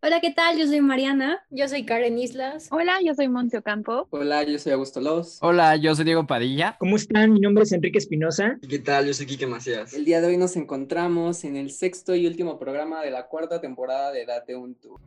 Hola, ¿qué tal? Yo soy Mariana. Yo soy Karen Islas. Hola, yo soy Monte Ocampo. Hola, yo soy Augusto Los. Hola, yo soy Diego Padilla. ¿Cómo están? Mi nombre es Enrique Espinosa. ¿Qué tal? Yo soy Quique Macías. El día de hoy nos encontramos en el sexto y último programa de la cuarta temporada de Date un Tour.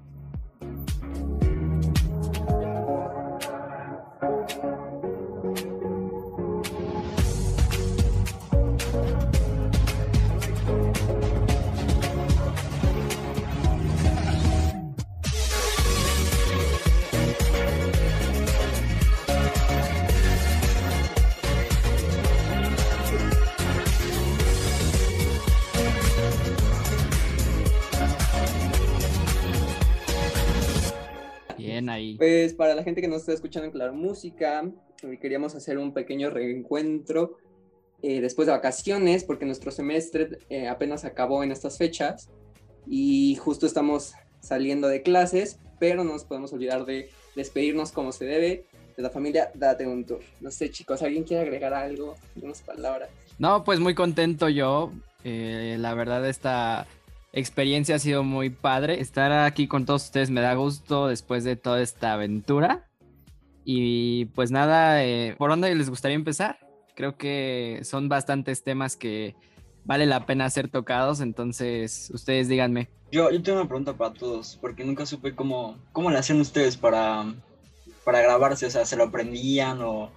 Bien ahí. Pues para la gente que nos está escuchando en Claro Música, hoy queríamos hacer un pequeño reencuentro eh, después de vacaciones, porque nuestro semestre eh, apenas acabó en estas fechas y justo estamos saliendo de clases, pero no nos podemos olvidar de despedirnos como se debe de la familia Date un Tour. No sé, chicos, ¿alguien quiere agregar algo? Unas palabras. No, pues muy contento yo. Eh, la verdad, esta experiencia ha sido muy padre. Estar aquí con todos ustedes me da gusto después de toda esta aventura. Y pues nada, eh, ¿por dónde les gustaría empezar? Creo que son bastantes temas que vale la pena ser tocados, entonces ustedes díganme. Yo, yo tengo una pregunta para todos, porque nunca supe cómo, cómo le hacían ustedes para, para grabarse, o sea, ¿se lo aprendían o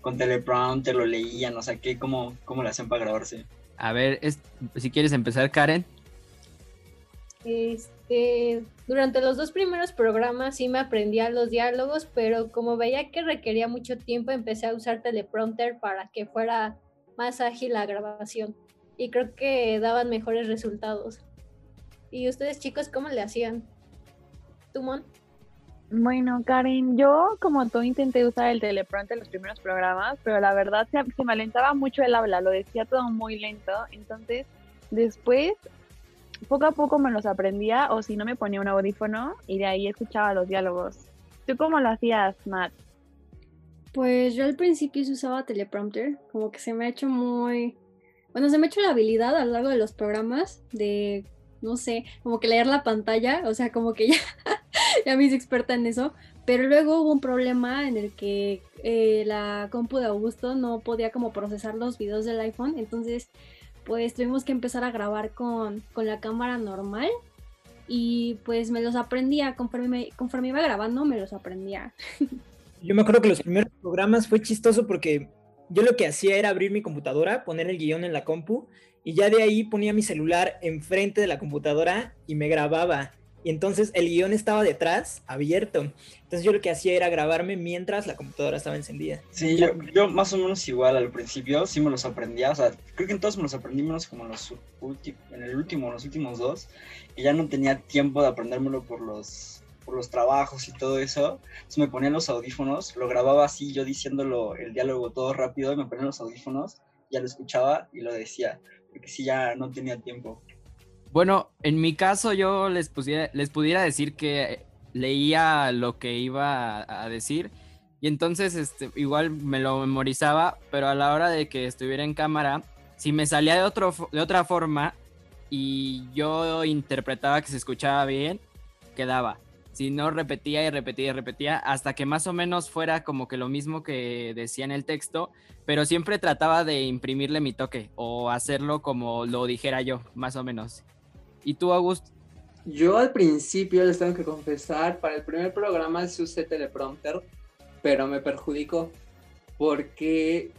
con teleprompter lo leían? O sea, ¿qué, cómo, ¿cómo le hacían para grabarse? A ver, es- si quieres empezar, Karen. Este, durante los dos primeros programas sí me aprendía los diálogos, pero como veía que requería mucho tiempo, empecé a usar teleprompter para que fuera más ágil la grabación. Y creo que daban mejores resultados. ¿Y ustedes chicos cómo le hacían? ¿Tú, Mon? Bueno, Karen, yo como tú intenté usar el teleprompter en los primeros programas, pero la verdad se, se me alentaba mucho el habla, lo decía todo muy lento, entonces después poco a poco me los aprendía o si no me ponía un audífono y de ahí escuchaba los diálogos. ¿Tú cómo lo hacías, Matt? Pues yo al principio usaba teleprompter, como que se me ha hecho muy... Bueno, se me ha hecho la habilidad a lo largo de los programas de, no sé, como que leer la pantalla, o sea, como que ya, ya me hice experta en eso, pero luego hubo un problema en el que eh, la compu de Augusto no podía como procesar los videos del iPhone, entonces pues tuvimos que empezar a grabar con, con la cámara normal y pues me los aprendía, conforme, me- conforme iba grabando me los aprendía. Yo me acuerdo que los primeros programas fue chistoso porque yo lo que hacía era abrir mi computadora, poner el guion en la compu y ya de ahí ponía mi celular enfrente de la computadora y me grababa. Y entonces el guion estaba detrás, abierto. Entonces yo lo que hacía era grabarme mientras la computadora estaba encendida. Sí, yo, yo más o menos igual al principio, sí me los aprendía, o sea, creo que en todos me los aprendí menos como en, los en el último, los últimos dos, y ya no tenía tiempo de aprendérmelo por los, por los trabajos y todo eso, entonces me ponía los audífonos, lo grababa así, yo diciéndolo el diálogo todo rápido, y me ponía los audífonos, ya lo escuchaba y lo decía, porque sí ya no tenía tiempo. Bueno, en mi caso yo les, pusiera- les pudiera decir que leía lo que iba a, decir y entonces este, igual me lo memorizaba, pero a la hora de que estuviera en cámara, si me salía de, otro, de otra forma y yo interpretaba que se escuchaba bien, quedaba. Si no, repetía y repetía y repetía hasta que más o menos fuera como que lo mismo que decía en el texto, pero siempre trataba de imprimirle mi toque o hacerlo como lo dijera yo, más o menos. ¿Y tú, August? Yo al principio les tengo que confesar, para el primer programa sí usé teleprompter, pero me perjudicó porque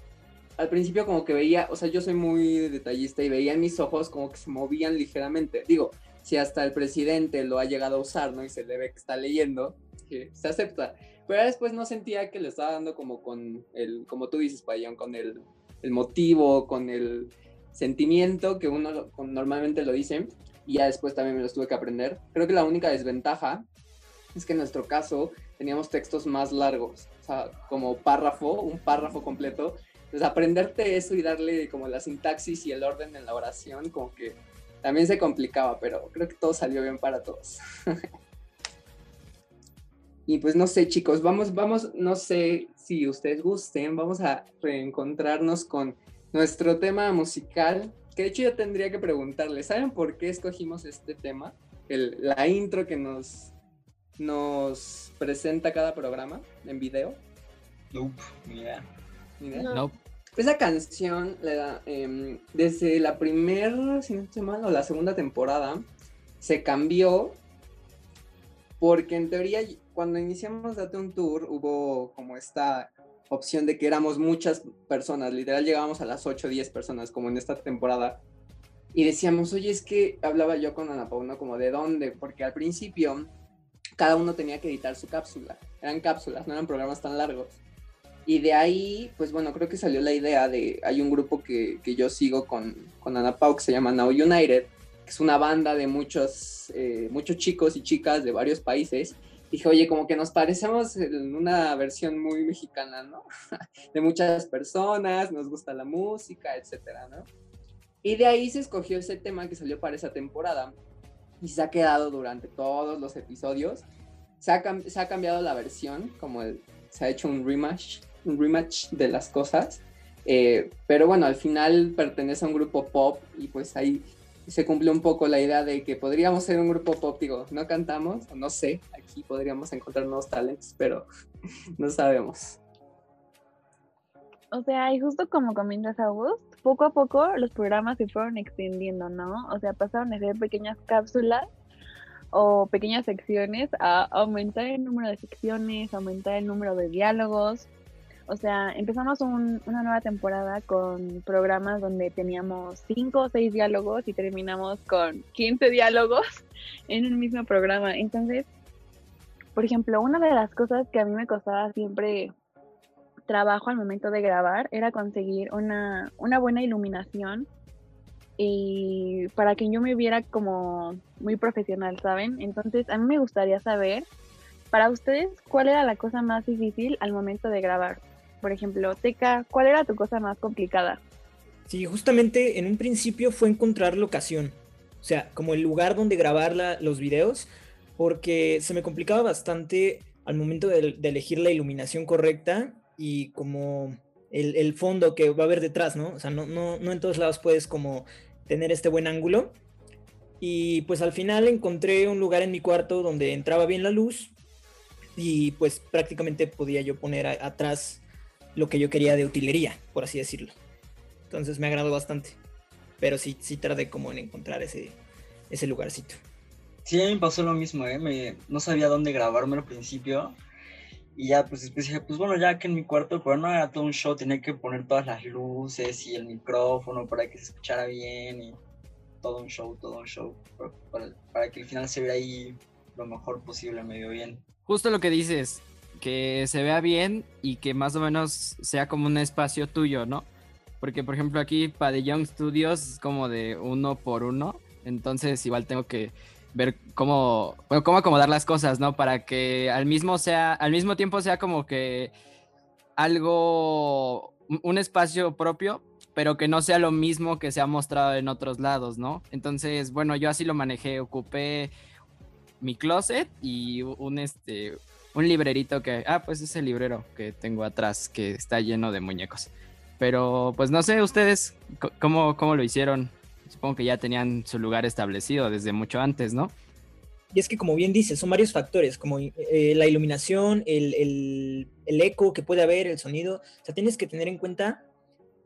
al principio como que veía, o sea, yo soy muy detallista y veía en mis ojos como que se movían ligeramente. Digo, si hasta el presidente lo ha llegado a usar, ¿no? Y se le ve que está leyendo, que se acepta. Pero después no sentía que le estaba dando como con el, como tú dices, Payón, con el, el motivo, con el sentimiento que uno normalmente lo dice y ya después también me los tuve que aprender. Creo que la única desventaja es que en nuestro caso teníamos textos más largos, como párrafo, un párrafo completo. Entonces aprenderte eso y darle como la sintaxis y el orden en la oración, como que también se complicaba, pero creo que todo salió bien para todos. y pues no sé, chicos, vamos, vamos, no sé si ustedes gusten, vamos a reencontrarnos con nuestro tema musical, que de hecho yo tendría que preguntarles, ¿saben por qué escogimos este tema? el- la intro que nos, nos presenta cada programa en video. Nope, ni idea. Ni idea. No. No, Esa canción le da, em, desde la primera, si no estoy mal, o la segunda temporada, se cambió porque en teoría cuando iniciamos Date un Tour hubo como esta opción de que éramos muchas personas, literal llegábamos a las 8 o 10 personas como en esta temporada y decíamos, oye, es que hablaba yo con Ana Paula como de dónde, porque al principio cada uno tenía que editar su cápsula, eran cápsulas, no eran programas tan largos. Y de ahí, pues bueno, creo que salió la idea de, hay un grupo que, que yo sigo con, con Ana Pau que se llama Now United, que es una banda de muchos, eh, muchos chicos y chicas de varios países. Dije, oye, como que nos parecemos en una versión muy mexicana, ¿no? de muchas personas, nos gusta la música, etcétera, ¿no? Y de ahí se escogió ese tema que salió para esa temporada y se ha quedado durante todos los episodios. Se ha, se ha cambiado la versión, como el- se ha hecho un rematch, un rematch de las cosas. Eh, pero bueno, al final pertenece a un grupo pop y pues ahí se cumplió un poco la idea de que podríamos ser un grupo pop. Digo, no cantamos, no sé, aquí podríamos encontrar nuevos talentos, pero no sabemos. O sea, y justo como comentas, August, poco a poco los programas se fueron extendiendo, ¿no? O sea, pasaron a ser pequeñas cápsulas o pequeñas secciones a aumentar el número de secciones, aumentar el número de diálogos. O sea, empezamos un- una nueva temporada con programas donde teníamos cinco o seis diálogos y terminamos con 15 diálogos en un mismo programa. Entonces, por ejemplo, una de las cosas que a mí me costaba siempre trabajo al momento de grabar era conseguir una, una buena iluminación y para que yo me viera como muy profesional, ¿saben? Entonces, a mí me gustaría saber, para ustedes, ¿cuál era la cosa más difícil al momento de grabar? Por ejemplo, Teca, ¿cuál era tu cosa más complicada? Sí, justamente en un principio fue encontrar locación, o sea, como el lugar donde grabar los videos, porque se me complicaba bastante al momento de, elegir la iluminación correcta y como el, el fondo que va a haber detrás, ¿no? O sea, no, no, no en todos lados puedes como tener este buen ángulo. Y pues al final encontré un lugar en mi cuarto donde entraba bien la luz y pues prácticamente podía yo poner atrás lo que yo quería de utilería, por así decirlo. Entonces me agradó bastante. Pero sí, sí tardé como en encontrar ese, ese lugarcito. Sí, a mí me pasó lo mismo, ¿eh? Me, no sabía dónde grabarme al principio. Y ya, pues después dije, pues bueno, ya que en mi cuarto, pero no era todo un show, tenía que poner todas las luces y el micrófono para que se escuchara bien y todo un show, todo un show, para, que al final se vea ahí lo mejor posible, medio bien. justo lo que dices, que se vea bien y que más o menos sea como un espacio tuyo, ¿no? Porque, por ejemplo, aquí Padillon Studios es como de uno por uno, entonces igual tengo que ver cómo, bueno, cómo acomodar las cosas, ¿no? Para que al mismo, sea, al mismo tiempo sea como que algo, un- espacio propio, pero que no sea lo mismo que se ha mostrado en otros lados, ¿no? Entonces, bueno, yo así lo manejé, ocupé mi closet y un este un librerito que ah pues es el librero que tengo atrás que está lleno de muñecos pero pues no sé ustedes cómo, cómo lo hicieron supongo que ya tenían su lugar establecido desde mucho antes no Y es que como bien dices, son varios factores, como eh, la iluminación, el, el- el eco que puede haber, el sonido. O sea, tienes que tener en cuenta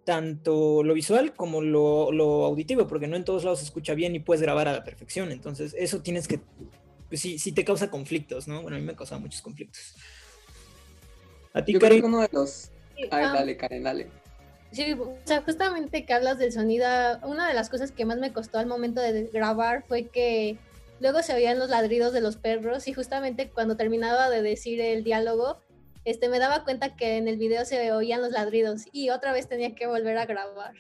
tanto lo visual como lo, lo auditivo, porque no en todos lados se escucha bien y puedes grabar a la perfección. Entonces, eso tienes que, pues sí, sí te causa conflictos, ¿no? Bueno, a mí me causa muchos conflictos. A ti, Yo creo Karen, que uno de los... Ay, dale, Karen, dale. Sí, o sea, justamente que hablas del sonido, una de las cosas que más me costó al momento de grabar fue que luego se oían los ladridos de los perros y justamente cuando terminaba de decir el diálogo, este, me daba cuenta que en el video se oían los ladridos y otra vez tenía que volver a grabar.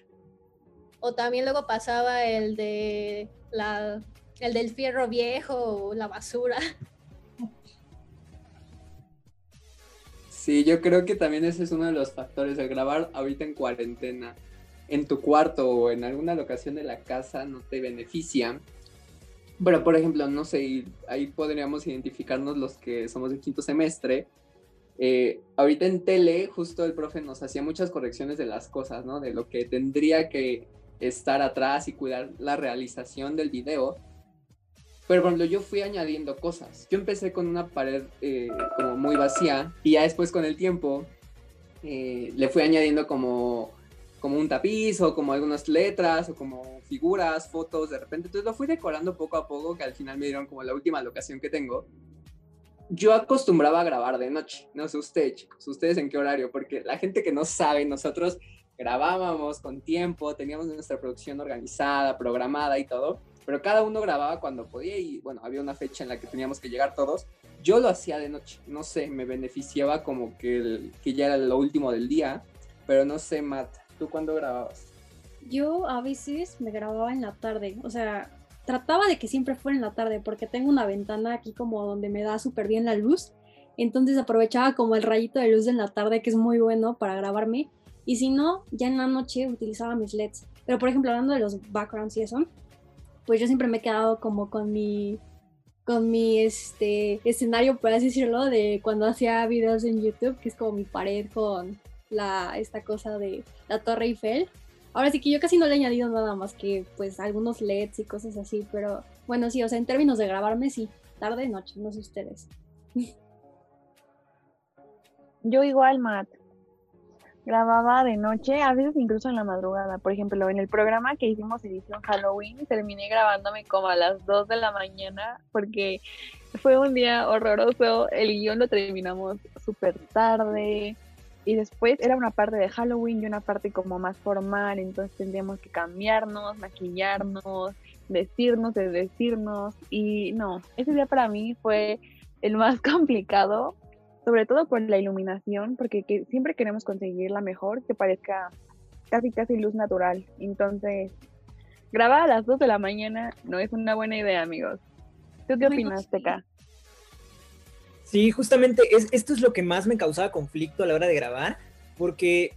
O también luego pasaba el de la, el del fierro viejo o la basura. Sí, yo creo que también ese es uno de los factores, el grabar ahorita en cuarentena, en tu cuarto o en alguna locación de la casa no te beneficia. Pero, por ejemplo, no sé, ahí podríamos identificarnos los que somos de quinto semestre. Eh, ahorita en tele, justo el profe nos hacía muchas correcciones de las cosas, ¿no? De lo que tendría que estar atrás y cuidar la realización del video. Pero por ejemplo, yo fui añadiendo cosas. Yo empecé con una pared eh, como muy vacía y ya después con el tiempo eh, le fui añadiendo como, como un tapiz o como algunas letras o como figuras, fotos de repente. Entonces lo fui decorando poco a poco que al final me dieron como la última locación que tengo. Yo acostumbraba a grabar de noche. No sé ustedes, chicos, ustedes en qué horario, porque la gente que no sabe, nosotros grabábamos con tiempo, teníamos nuestra producción organizada, programada y todo pero cada uno grababa cuando podía y bueno, había una fecha en la que teníamos que llegar todos. Yo lo hacía de noche, no sé, me beneficiaba como que, que ya era lo último del día, pero no sé, Matt, ¿tú cuándo grababas? Yo a veces me grababa en la tarde, o sea, trataba de que siempre fuera en la tarde porque tengo una ventana aquí como donde me da súper bien la luz, entonces aprovechaba como el rayito de luz en la tarde que es muy bueno para grabarme y si no, ya en la noche utilizaba mis LEDs. Pero por ejemplo, hablando de los backgrounds y eso, pues yo siempre me he quedado como con mi con mi este escenario, por así decirlo, de cuando hacía videos en YouTube, que es como mi pared con la esta cosa de la Torre Eiffel. Ahora sí que yo casi no le he añadido nada más que pues algunos LEDs y cosas así, pero bueno, sí, o sea, en términos de grabarme sí, tarde noche, no sé ustedes. Yo igual, Matt grababa de noche, a veces incluso en la madrugada. Por ejemplo, en el programa que hicimos edición Halloween, terminé grabándome como a las 2 de la mañana porque fue un día horroroso. El guion lo terminamos súper tarde. Y después era una parte de Halloween y una parte como más formal, entonces tendríamos que cambiarnos, maquillarnos, vestirnos, desvestirnos. Y no, ese día para mí fue el más complicado sobre todo por la iluminación, porque siempre queremos conseguir la mejor que parezca casi casi luz natural. Entonces, grabar a las 2 de la mañana no es una buena idea, amigos. ¿Tú qué opinas, Teca? Sí, justamente es, esto es lo que más me causaba conflicto a la hora de grabar, porque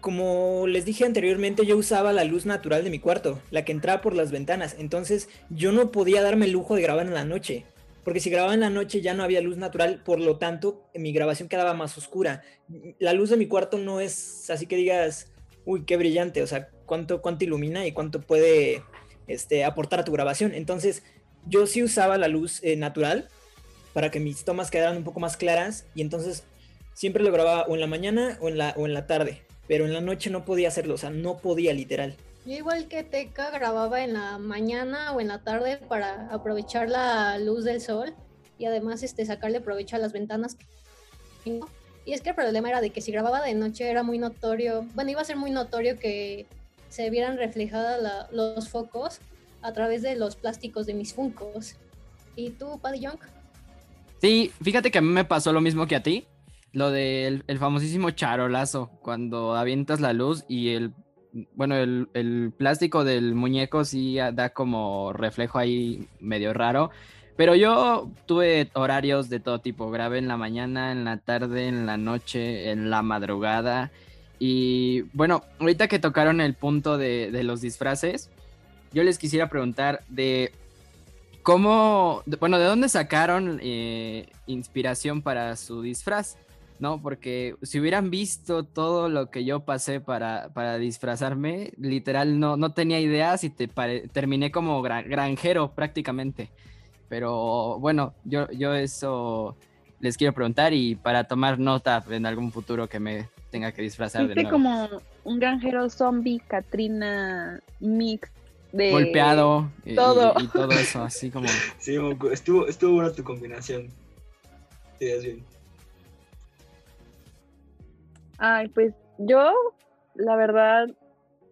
como les dije anteriormente, yo usaba la luz natural de mi cuarto, la que entraba por las ventanas, entonces yo no podía darme el lujo de grabar en la noche porque si grababa en la noche ya no había luz natural, por lo tanto mi grabación quedaba más oscura. La luz de mi cuarto no es así que digas, uy, qué brillante, o sea, cuánto, ilumina y cuánto puede este, aportar a tu grabación. Entonces yo sí usaba la luz eh, natural para que mis tomas quedaran un poco más claras y entonces siempre lo grababa o en la mañana o en la, o en la tarde, pero en la noche no podía hacerlo, o sea, no podía literal. Yo igual que Teca grababa en la mañana o en la tarde para aprovechar la luz del sol y además este sacarle provecho a las ventanas. Y es que el problema era de que si grababa de noche era muy notorio, bueno, iba a ser muy notorio que se vieran reflejados los focos a través de los plásticos de mis funcos. ¿Y tú, Paddy Young? Sí, fíjate que a mí me pasó lo mismo que a ti. Lo del el famosísimo charolazo, cuando avientas la luz y el bueno, el, plástico del muñeco sí da como reflejo ahí medio raro. Pero yo tuve horarios de todo tipo. Grabé en la mañana, en la tarde, en la noche, en la madrugada. Y bueno, ahorita que tocaron el punto de, los disfraces, yo les quisiera preguntar de cómo, bueno, de dónde sacaron eh, inspiración para su disfraz. ¿No? Porque si hubieran visto todo lo que yo pasé para, para disfrazarme, literal no, no tenía ideas y te terminé como granjero prácticamente. Pero bueno, yo, yo eso les quiero preguntar y para tomar nota en algún futuro que me tenga que disfrazar de nuevo. como un granjero zombie, Katrina mix de golpeado todo. Y, todo eso, así como. Sí, estuvo, estuvo buena tu combinación. Sí, bien. Ay, pues yo, la verdad,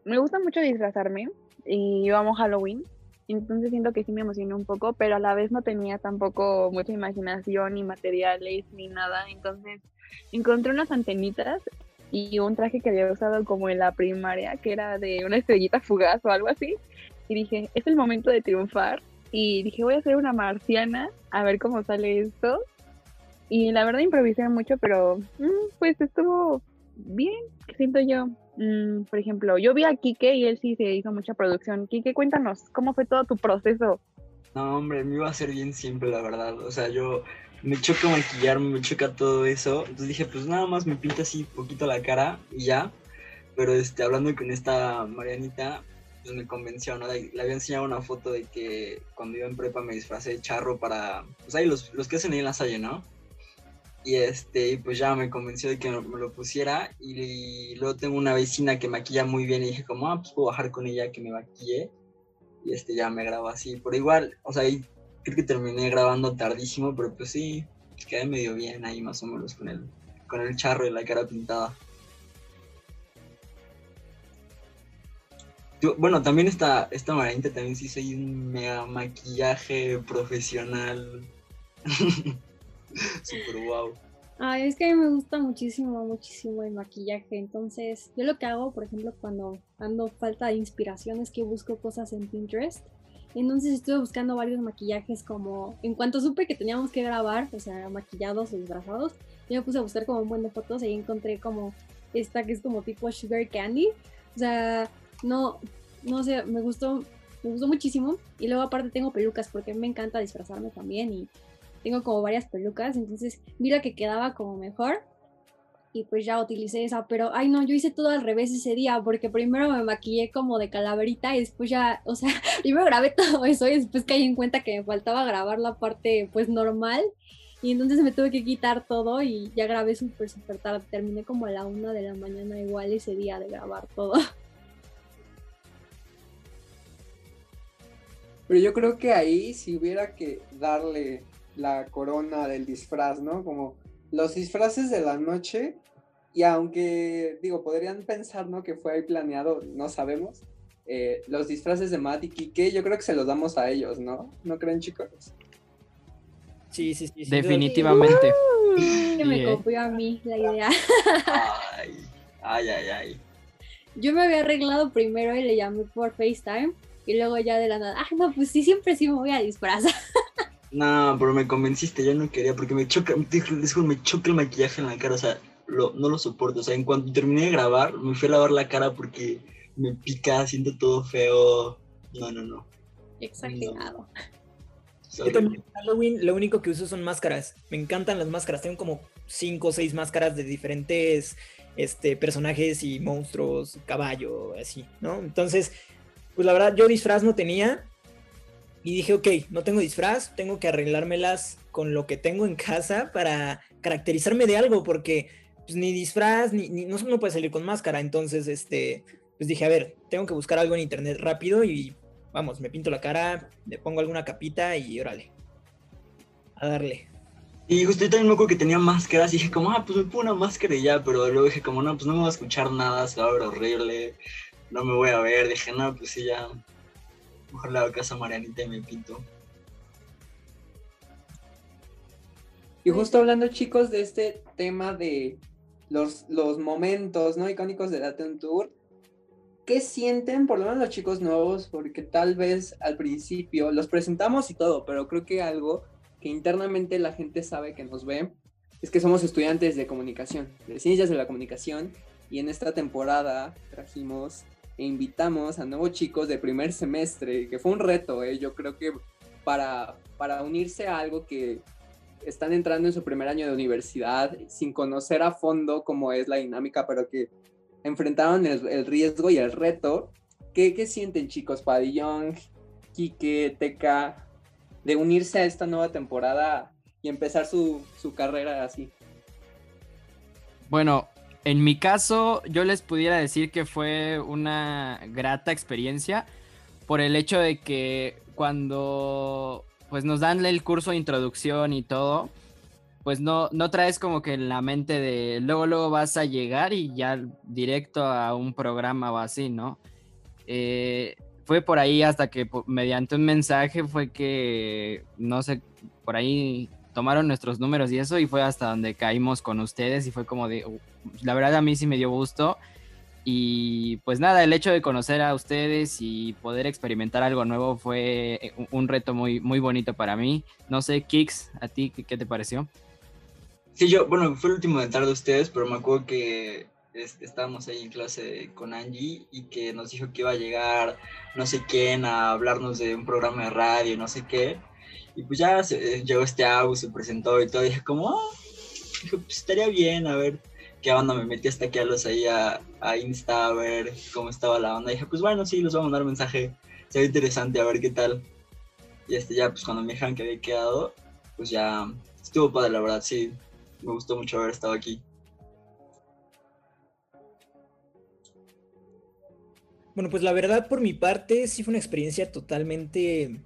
me gusta mucho disfrazarme y amo Halloween. Entonces siento que sí me emocionó un poco, pero a la vez no tenía tampoco mucha imaginación ni materiales ni nada. Entonces encontré unas antenitas y un traje que había usado como en la primaria, que era de una estrellita fugaz o algo así. Y dije, es el momento de triunfar. Y dije, voy a ser una marciana, a ver cómo sale esto. Y la verdad improvisé mucho, pero mm, pues estuvo bien, siento yo. Mm, por ejemplo, yo vi a Kike y él sí se hizo mucha producción. Kike, cuéntanos, ¿cómo fue todo tu proceso? No, hombre, me iba a ser bien siempre, la verdad. O sea, yo me choca maquillarme, me choca todo eso. Entonces dije, pues nada más me pinto así poquito la cara y ya. Pero este, hablando con esta Marianita, pues me convenció, ¿no? Le había enseñado una foto de que cuando iba en prepa me disfracé de charro para, pues ahí los, los que hacen ahí en la salle, ¿no? Y este, pues ya me convenció de que me, lo pusiera. Y, luego tengo una vecina que maquilla muy bien y dije como, ah, pues puedo bajar con ella que me maquille. Y este ya me grabo así. Pero igual, o sea, ahí creo que terminé grabando tardísimo, pero pues sí, quedé medio bien ahí más o menos con el, con el charro y la cara pintada. bueno, también esta, esta también sí soy un mega maquillaje profesional. Super wow. Ay, es que a mí me gusta muchísimo, muchísimo el maquillaje. Entonces, yo lo que hago, por ejemplo, cuando ando falta de inspiración es que busco cosas en Pinterest. Entonces estuve buscando varios maquillajes como, en cuanto supe que teníamos que grabar, o sea, maquillados o disfrazados, yo me puse a buscar como un buen de fotos y encontré como esta que es como tipo sugar candy. O sea, no, no sé, me gustó, me gustó muchísimo. Y luego aparte tengo pelucas porque me encanta disfrazarme también y tengo como varias pelucas, entonces mira que quedaba como mejor y pues ya utilicé esa, pero ay no, yo hice todo al revés ese día porque primero me maquillé como de calaverita y después ya, o sea, primero grabé todo eso y después caí en cuenta que me faltaba grabar la parte pues normal y entonces me tuve que quitar todo y ya grabé súper súper tarde, terminé como a la una de la mañana igual ese día de grabar todo. Pero yo creo que ahí si hubiera que darle la corona del disfraz, ¿no? Como los disfraces de la noche, y aunque, digo, podrían pensar, ¿no? Que fue ahí planeado, no sabemos. Eh, los disfraces de Matt y Kike, yo creo que se los damos a ellos, ¿no? ¿No creen, chicos? Sí, sí, sí. Definitivamente. que me ¿eh? copió a mí la idea. ay, ay, ay, ay. Yo me había arreglado primero y le llamé por FaceTime. Y luego ya de la nada, ah, no, pues sí, siempre sí me voy a disfrazar. No, pero me convenciste, yo no quería porque me choca, me choca el maquillaje en la cara, o sea, lo, no lo soporto. O sea, en cuanto terminé de grabar, me fui a lavar la cara porque me pica, siento todo feo. No, no, no. Exagerado. Yo también en Halloween lo único que uso son máscaras. Me encantan las máscaras. Tengo como cinco o seis máscaras de diferentes este, personajes y monstruos, caballo, así, ¿no? Entonces, pues la verdad, yo disfraz no tenía. Y dije, ok, no tengo disfraz, tengo que arreglármelas con lo que tengo en casa para caracterizarme de algo, porque pues, ni disfraz, ni, no, no puede salir con máscara. Entonces, este, pues dije, a ver, tengo que buscar algo en internet rápido y vamos, me pinto la cara, le pongo alguna capita y órale. A darle. Y justo yo también me acuerdo que tenía máscaras y dije como, ah, pues me pongo una máscara y ya, pero luego dije como, no, pues no me voy a escuchar nada, se va a ver horrible, no me voy a ver, dije, no, pues sí, ya, Mejor la casa Marianita y me pinto. Y justo hablando, chicos, de este tema de los, los momentos ¿no? icónicos de Latin Tour, ¿qué sienten, por lo menos los chicos nuevos? Porque tal vez al principio los presentamos y todo, pero creo que algo que internamente la gente sabe que nos ve es que somos estudiantes de comunicación, de ciencias de la comunicación, y en esta temporada trajimos e invitamos a nuevos chicos de primer semestre, que fue un reto, ¿eh? yo creo que para, para unirse a algo que están entrando en su primer año de universidad sin conocer a fondo cómo es la dinámica, pero que enfrentaron el, riesgo y el reto. ¿Qué, ¿Qué, sienten chicos, Padillón, Quique, Teca, de unirse a esta nueva temporada y empezar su, su carrera así? Bueno, en mi caso, yo les pudiera decir que fue una grata experiencia por el hecho de que cuando pues nos dan el curso de introducción y todo, pues no, no traes como que en la mente de luego luego vas a llegar y ya directo a un programa o así, ¿no? Eh, fue por ahí hasta que mediante un mensaje fue que, no sé, por ahí tomaron nuestros números y eso y fue hasta donde caímos con ustedes y fue como de, uh, la verdad a mí sí me dio gusto y pues nada, el hecho de conocer a ustedes y poder experimentar algo nuevo fue eh, un reto muy, muy bonito para mí. No sé, Kix, ¿a ti qué te pareció? Sí, yo, bueno, fue el último de entrar de ustedes, pero me acuerdo que estábamos ahí en clase con Angie y que nos dijo que iba a llegar no sé quién a hablarnos de un programa de radio, no sé qué. Y pues ya se, llegó este audio, se presentó y todo, dije como, ah, pues estaría bien, a ver. qué onda, me metí hasta aquí a los ahí a, a Insta a ver cómo estaba la onda. Dije, pues bueno, sí, les voy a mandar un mensaje, se interesante, a ver qué tal. Y este ya, pues cuando me dijeron que había quedado, pues ya estuvo padre, la verdad, sí, me gustó mucho haber estado aquí. Bueno, pues la verdad por mi parte sí fue una experiencia totalmente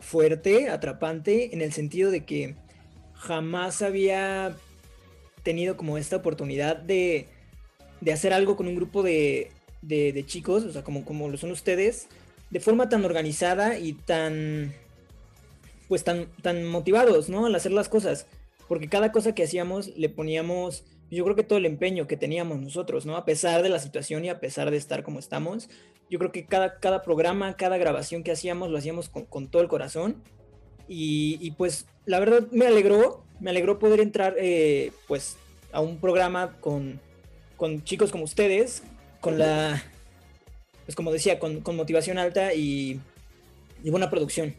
fuerte, atrapante, en el sentido de que jamás había tenido como esta oportunidad de, de hacer algo con un grupo de, de, chicos, o sea, como, como lo son ustedes, de forma tan organizada y tan, pues tan, tan motivados, ¿no? Al hacer las cosas, porque cada cosa que hacíamos le poníamos yo creo que todo el empeño que teníamos nosotros, ¿no? A pesar de la situación y a pesar de estar como estamos, yo creo que cada, cada programa, cada grabación que hacíamos, lo hacíamos con, con todo el corazón. Y, y, pues la verdad me alegró, me alegró poder entrar eh, pues a un programa con, con, chicos como ustedes, con la, pues como decía, con, con motivación alta y, y, buena producción.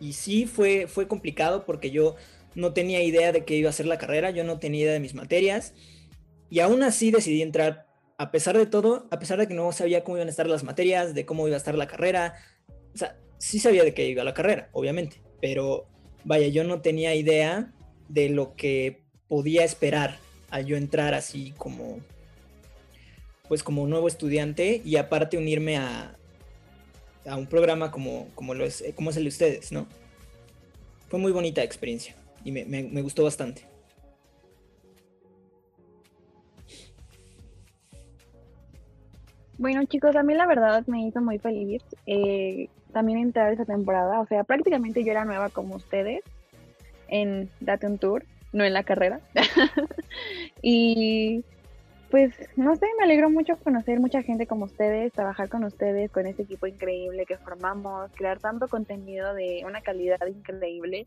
Y sí fue, fue complicado porque yo no tenía idea de qué iba a ser la carrera, yo no tenía idea de mis materias. Y aún así decidí entrar, a pesar de todo, a pesar de que no sabía cómo iban a estar las materias, de cómo iba a estar la carrera, o sea, sí sabía de qué iba la carrera, obviamente, pero vaya, yo no tenía idea de lo que podía esperar al yo entrar así como pues como nuevo estudiante y aparte unirme a, a un programa como, como, es, como es el de ustedes, ¿no? Fue muy bonita experiencia y me, me, gustó bastante. Bueno chicos, a mí la verdad me hizo muy feliz eh, también entrar esa temporada. O sea, prácticamente yo era nueva como ustedes en Date un Tour, no en la carrera. y pues no sé, me alegró mucho conocer mucha gente como ustedes, trabajar con ustedes, con ese equipo increíble que formamos, crear tanto contenido de una calidad increíble.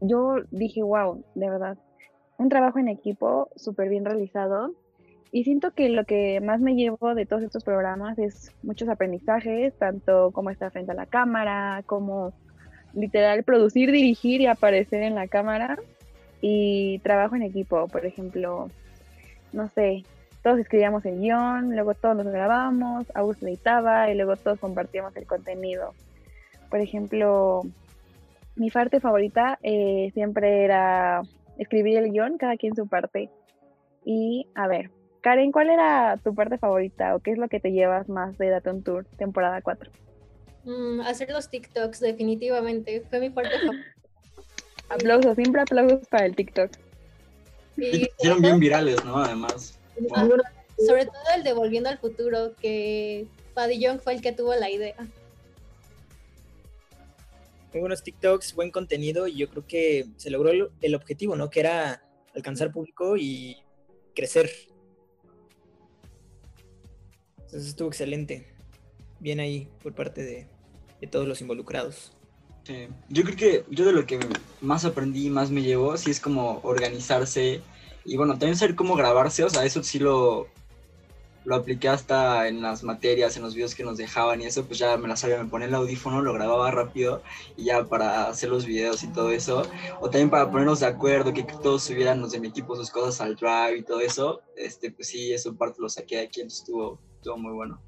Yo dije, wow, de verdad, un trabajo en equipo súper bien realizado. Y siento que lo que más me llevo de todos estos programas es muchos aprendizajes, tanto como estar frente a la cámara, como literal producir, dirigir y aparecer en la cámara. Y trabajo en equipo, por ejemplo, no sé, todos escribíamos el guion, luego todos nos grabábamos, Augusto editaba y luego todos compartíamos el contenido. Por ejemplo, mi parte favorita eh, siempre era escribir el guion, cada quien su parte. Y a ver, Karen, ¿cuál era tu parte favorita o qué es lo que te llevas más de Daton Tour temporada 4? Mm, hacer los TikToks, definitivamente. Fue mi parte favorita. aplausos, siempre aplausos para el TikTok. Y fueron bien virales, ¿no? Además. Sobre todo el de Volviendo al Futuro, que Paddy Young fue el que tuvo la idea. Muy buenos TikToks, buen contenido y yo creo que se logró el, el objetivo, ¿no? Que era alcanzar público y crecer. Entonces estuvo excelente. Bien ahí por parte de, de todos los involucrados. Sí. Yo creo que yo de lo que más aprendí y más me llevó, sí es como organizarse y bueno, también saber cómo grabarse, o sea, eso sí lo, lo apliqué hasta en las materias, en los videos que nos dejaban y eso, pues ya me la sabía, me ponía el audífono, lo grababa rápido y ya para hacer los videos y todo eso, o también para ponernos de acuerdo, que todos subieran los de mi equipo sus cosas al drive y todo eso, este, pues sí, eso parte lo saqué de aquí, entonces estuvo, estuvo muy bueno.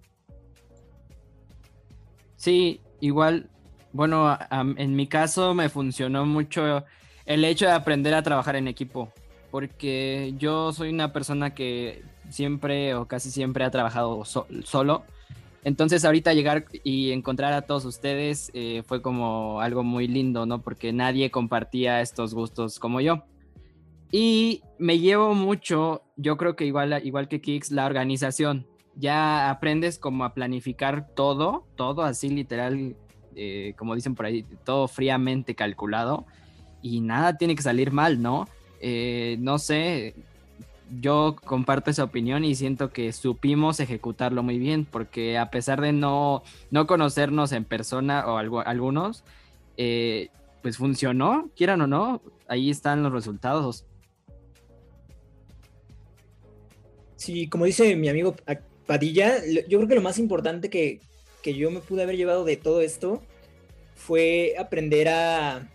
Sí, igual, bueno, en mi caso me funcionó mucho el hecho de aprender a trabajar en equipo porque yo soy una persona que siempre o casi siempre ha trabajado so solo. Entonces ahorita llegar y encontrar a todos ustedes eh, fue como algo muy lindo, ¿no? Porque nadie compartía estos gustos como yo. Y me llevo mucho, yo creo que igual, igual que Kix, la organización. Ya aprendes como a planificar todo, todo así literal, eh, como dicen por ahí, todo fríamente calculado. Y nada tiene que salir mal, ¿no? Eh, no sé, yo comparto esa opinión y siento que supimos ejecutarlo muy bien, porque a pesar de no, no conocernos en persona o algo, algunos, eh, pues funcionó, quieran o no, ahí están los resultados. Sí, como dice mi amigo Padilla, yo creo que lo más importante que, que yo me pude haber llevado de todo esto fue aprender a,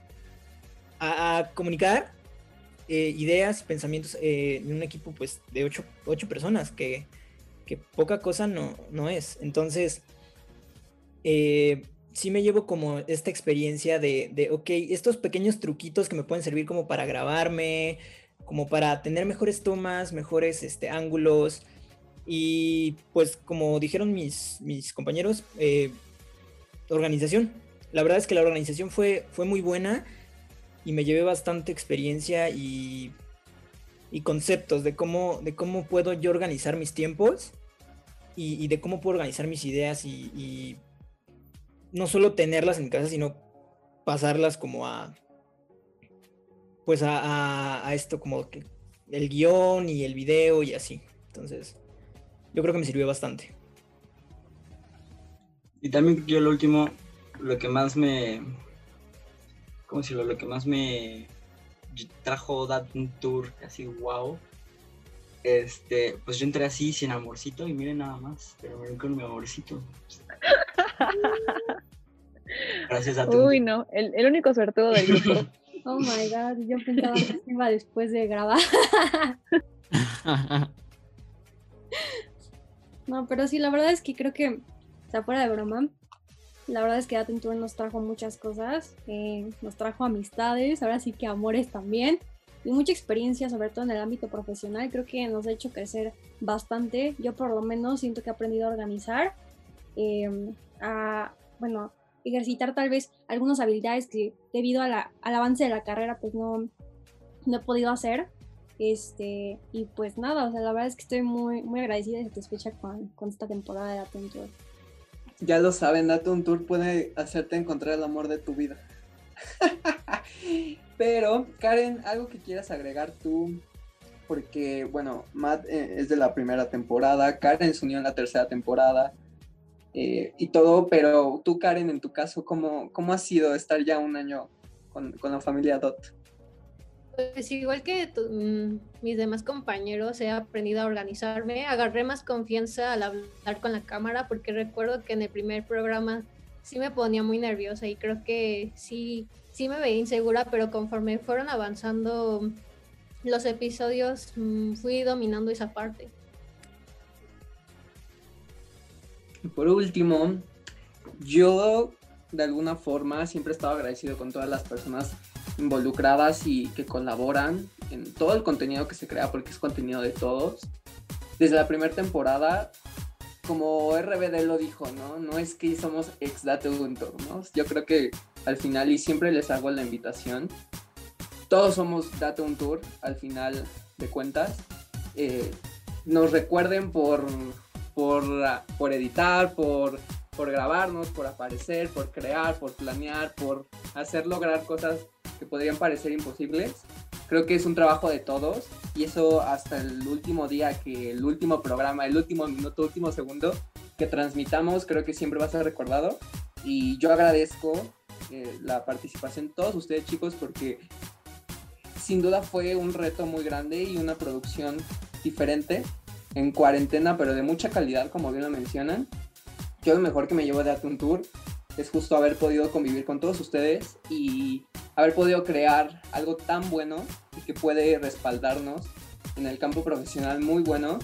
a, a comunicar eh, ideas pensamientos eh, en un equipo pues de ocho, ocho personas, que, que, poca cosa no, no es. Entonces, eh, sí me llevo como esta experiencia de, de, ok, estos pequeños truquitos que me pueden servir como para grabarme, como para tener mejores tomas, mejores este, ángulos. Y pues como dijeron mis, mis compañeros, organización. La verdad es que la organización fue, fue muy buena y me llevé bastante experiencia y, y conceptos de cómo, de cómo puedo yo organizar mis tiempos y, de cómo puedo organizar mis ideas y, no solo tenerlas en casa, sino pasarlas como a, pues a, a, esto como que el guion y el video y así. Entonces, yo creo que me sirvió bastante. Y también yo lo último, lo que más me, ¿cómo decirlo? Lo que más me trajo dar un tour así wow. Este, pues yo entré así sin amorcito y miren nada más, pero miren con mi amorcito. Gracias a ti. Uy, no, el, el único suertudo del grupo. Oh my god, yo pensaba que iba después de grabar. no, pero sí, la verdad es que creo que, o sea, fuera de broma, la verdad es que Tour nos trajo muchas cosas, eh, nos trajo amistades, ahora sí que amores también, y mucha experiencia, sobre todo en el ámbito profesional. Creo que nos ha hecho crecer bastante. Yo por lo menos siento que he aprendido a organizar, em, a, bueno, ejercitar tal vez algunas habilidades que debido al avance de la carrera pues no, no he podido hacer. Este, y pues nada, o sea, la verdad es que estoy muy, muy agradecida y satisfecha con, con esta temporada de Tour ya lo saben, date un tour puede hacerte encontrar el amor de tu vida. Pero, Karen, algo que quieras agregar tú, porque, bueno, Matt eh, es de la primera temporada, Karen se unió en la tercera temporada eh, y todo, pero tú, Karen, en tu caso, ¿cómo, cómo ha sido estar ya un año con, con la familia Dot? Pues igual que mm, mis demás compañeros, he aprendido a organizarme, agarré más confianza al hablar con la cámara, porque recuerdo que en el primer programa sí me ponía muy nerviosa y creo que sí, sí me veía insegura, pero conforme fueron avanzando los episodios, mm, fui dominando esa parte. Por último, yo de alguna forma siempre he estado agradecido con todas las personas involucradas y que colaboran en todo el contenido que se crea porque es contenido de todos. Desde la primera temporada, como RBD lo dijo, ¿no? No es que somos ex Date Junto, ¿no? Yo creo que al final, y siempre les hago la invitación, todos somos Date un Tour al final de cuentas. Eh, nos recuerden por, por, por editar, por, por grabarnos, por aparecer, por crear, por planear, por hacer lograr cosas que podrían parecer imposibles. Creo que es un trabajo de todos y eso hasta el último día, que el último programa, el último minuto, último segundo que transmitamos, creo que siempre va a ser recordado. Y yo agradezco eh, la participación de todos ustedes chicos porque sin duda fue un reto muy grande y una producción diferente en cuarentena, pero de mucha calidad, como bien lo mencionan. Yo lo mejor que me llevo de un Tour es justo haber podido convivir con todos ustedes y haber podido crear algo tan bueno y que puede respaldarnos en el campo profesional muy bueno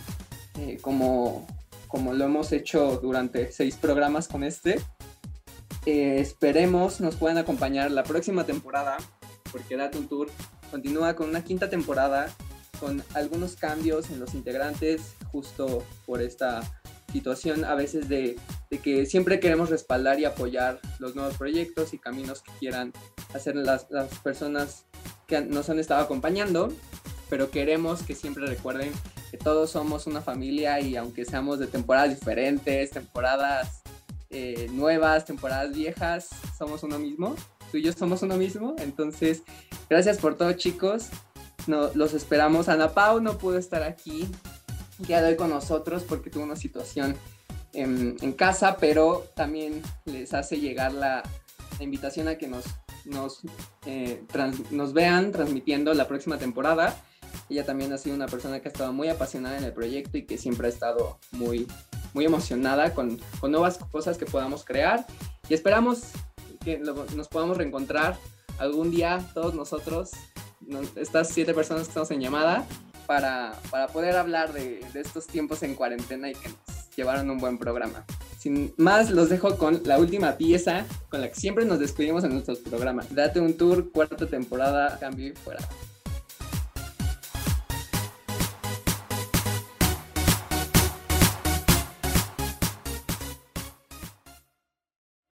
eh, como, como lo hemos hecho durante seis programas con este. Eh, esperemos nos puedan acompañar la próxima temporada porque Date Tour continúa con una quinta temporada con algunos cambios en los integrantes justo por esta situación a veces de, que siempre queremos respaldar y apoyar los nuevos proyectos y caminos que quieran hacer las, personas que nos han estado acompañando, pero queremos que siempre recuerden que todos somos una familia y aunque seamos de temporadas diferentes, temporadas eh, nuevas, temporadas viejas, somos uno mismo. Tú y yo somos uno mismo. Entonces, gracias por todo, chicos. No, los esperamos. Ana Pau no pudo estar aquí ya doy con nosotros porque tuvo una situación en, casa, pero también les hace llegar la, invitación a que nos, nos, eh, nos vean transmitiendo la próxima temporada. Ella también ha sido una persona que ha estado muy apasionada en el proyecto y que siempre ha estado muy, muy emocionada con, con nuevas cosas que podamos crear. Y esperamos que nos podamos reencontrar algún día todos nosotros no- estas siete personas que estamos en llamada para, poder hablar de, de estos tiempos en cuarentena y que nos llevaron un buen programa. Sin más, los dejo con la última pieza con la que siempre nos despedimos en nuestros programas. Date un tour, cuarta temporada, cambio y fuera.